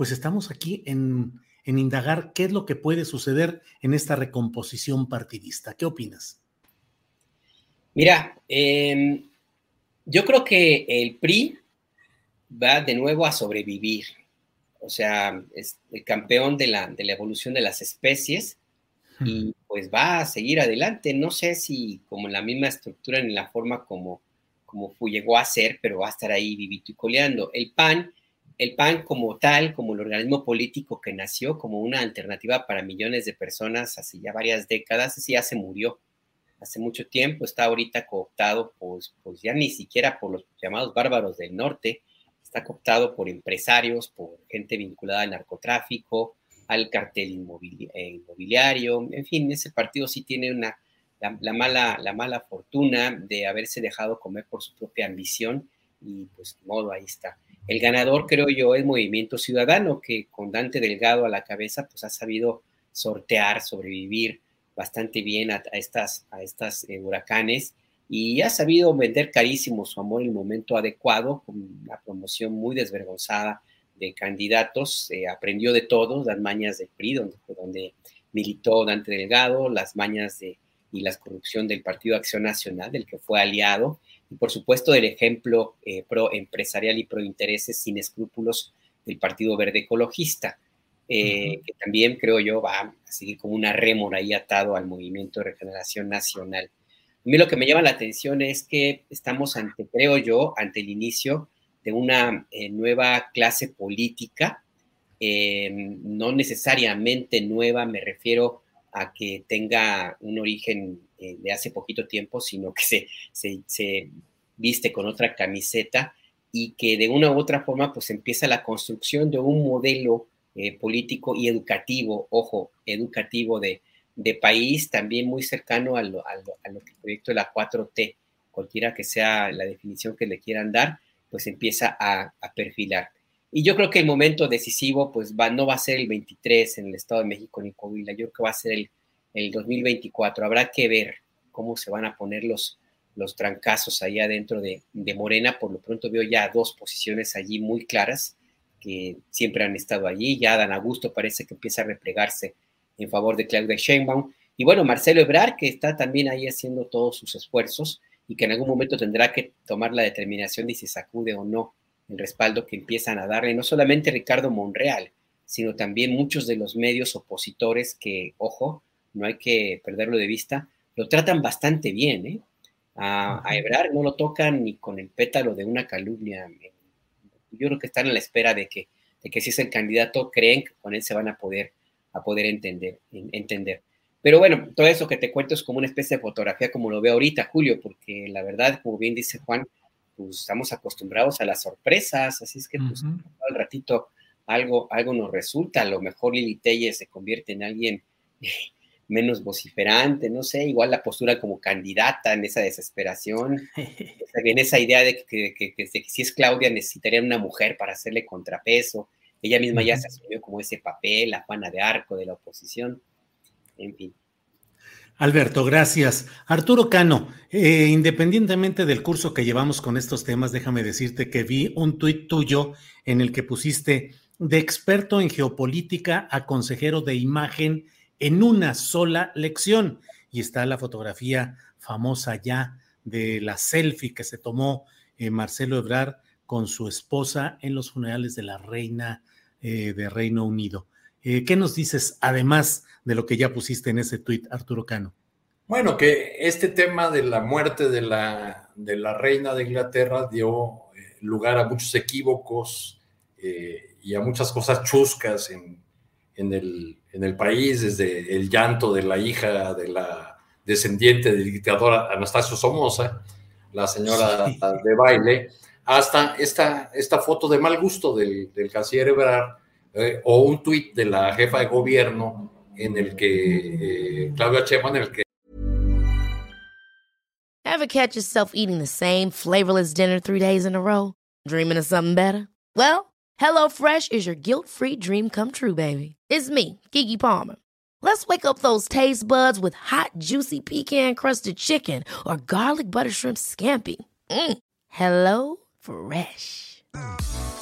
pues estamos aquí en, indagar qué es lo que puede suceder en esta recomposición partidista. ¿Qué opinas? Mira, em, yo creo que el PRI va de nuevo a sobrevivir. O sea, es el campeón de la, de la evolución de las especies y pues va a seguir adelante. No sé si como en la misma estructura, ni la forma como, como llegó a ser, pero va a estar ahí vivito y coleando. El PAN el PAN como tal, como el organismo político que nació como una alternativa para millones de personas hace ya varias décadas, ese ya se murió hace mucho tiempo, está ahorita cooptado, pues, pues ya ni siquiera por los llamados bárbaros del norte, está cooptado por empresarios, por gente vinculada al narcotráfico, al cartel eh, inmobiliario, en fin, ese partido sí tiene una, la, mala, la mala fortuna de haberse dejado comer por su propia ambición y pues modo ahí está. El ganador, creo yo, es Movimiento Ciudadano, que con Dante Delgado a la cabeza, pues ha sabido sortear, sobrevivir bastante bien a, estas, a estas eh, huracanes y ha sabido vender carísimo su amor en el momento adecuado, con la promoción muy desvergonzada de candidatos, eh, aprendió de todos, las mañas del PRI, donde, donde militó Dante Delgado, las mañas de, y la corrupción del Partido Acción Nacional, del que fue aliado, y por supuesto del ejemplo eh, pro empresarial y pro intereses sin escrúpulos del Partido Verde Ecologista, eh, que también creo yo va a seguir como una rémora ahí atado al movimiento de regeneración nacional. A mí lo que me llama la atención es que estamos ante, creo yo, ante el inicio de una eh, nueva clase política, no necesariamente nueva, me refiero a que tenga un origen eh, de hace poquito tiempo, sino que se, se, viste con otra camiseta y que de una u otra forma pues empieza la construcción de un modelo eh, político y educativo, ojo, educativo de, de país, también muy cercano a, lo, a lo, que el proyecto de la 4T, cualquiera que sea la definición que le quieran dar, pues empieza a, a perfilar. Y yo creo que el momento decisivo pues va, no va a ser el 23 en el Estado de México ni Coahuila, yo creo que va a ser el el 2024. Habrá que ver cómo se van a poner los, los trancazos allá dentro de, Morena. Por lo pronto veo ya dos posiciones allí muy claras que siempre han estado allí. Ya Dan Augusto parece que empieza a replegarse en favor de Claudia Sheinbaum. Y bueno, Marcelo Ebrard, que está también ahí haciendo todos sus esfuerzos y que en algún momento tendrá que tomar la determinación de si sacude o no el respaldo que empiezan a darle, no solamente Ricardo Monreal, sino también muchos de los medios opositores que, ojo, no hay que perderlo de vista, lo tratan bastante bien, ¿eh? A, Ebrar no lo tocan ni con el pétalo de una calumnia. Yo creo que están a la espera de que, de que si es el candidato, creen que con él se van a poder, a poder entender, entender. Pero bueno, todo eso que te cuento es como una especie de fotografía como lo veo ahorita, Julio, porque la verdad, como bien dice Juan, pues estamos acostumbrados a las sorpresas, así es que pues al ratito algo, algo nos resulta, a lo mejor Lili Telle se convierte en alguien menos vociferante, no sé, igual la postura como candidata en esa desesperación, en esa idea de que, si es Claudia necesitaría una mujer para hacerle contrapeso, ella misma ya se asumió como ese papel, la Juana de Arco de la oposición, en fin. Alberto, gracias. Arturo Cano, eh, independientemente del curso que llevamos con estos temas, déjame decirte que vi un tuit tuyo en el que pusiste de experto en geopolítica a consejero de imagen en una sola lección. Y está la fotografía famosa ya de la selfie que se tomó eh, Marcelo Ebrard con su esposa en los funerales de la reina eh, de Reino Unido. ¿Qué nos dices además de lo que ya pusiste en ese tuit, Arturo Cano. Bueno, que este tema de la muerte de la, de la reina de Inglaterra dio eh, lugar a muchos equívocos eh, y a muchas cosas chuscas en, en, el, en, el, país, desde el llanto de la hija de la descendiente del dictador Anastasio Somoza, la señora de baile, hasta esta, esta foto de mal gusto del, del canciller Ebrard eh, o un de la jefa de gobierno en el que eh, Claudia Sheinbaum en el que Ever catch yourself eating the same flavorless dinner three days in a row? Dreaming of something better? Well, HelloFresh is your guilt-free dream come true, baby. It's me, Kiki Palmer. Let's wake up those taste buds with hot, juicy pecan-crusted chicken or garlic butter shrimp scampi. Mm. Hello Fresh.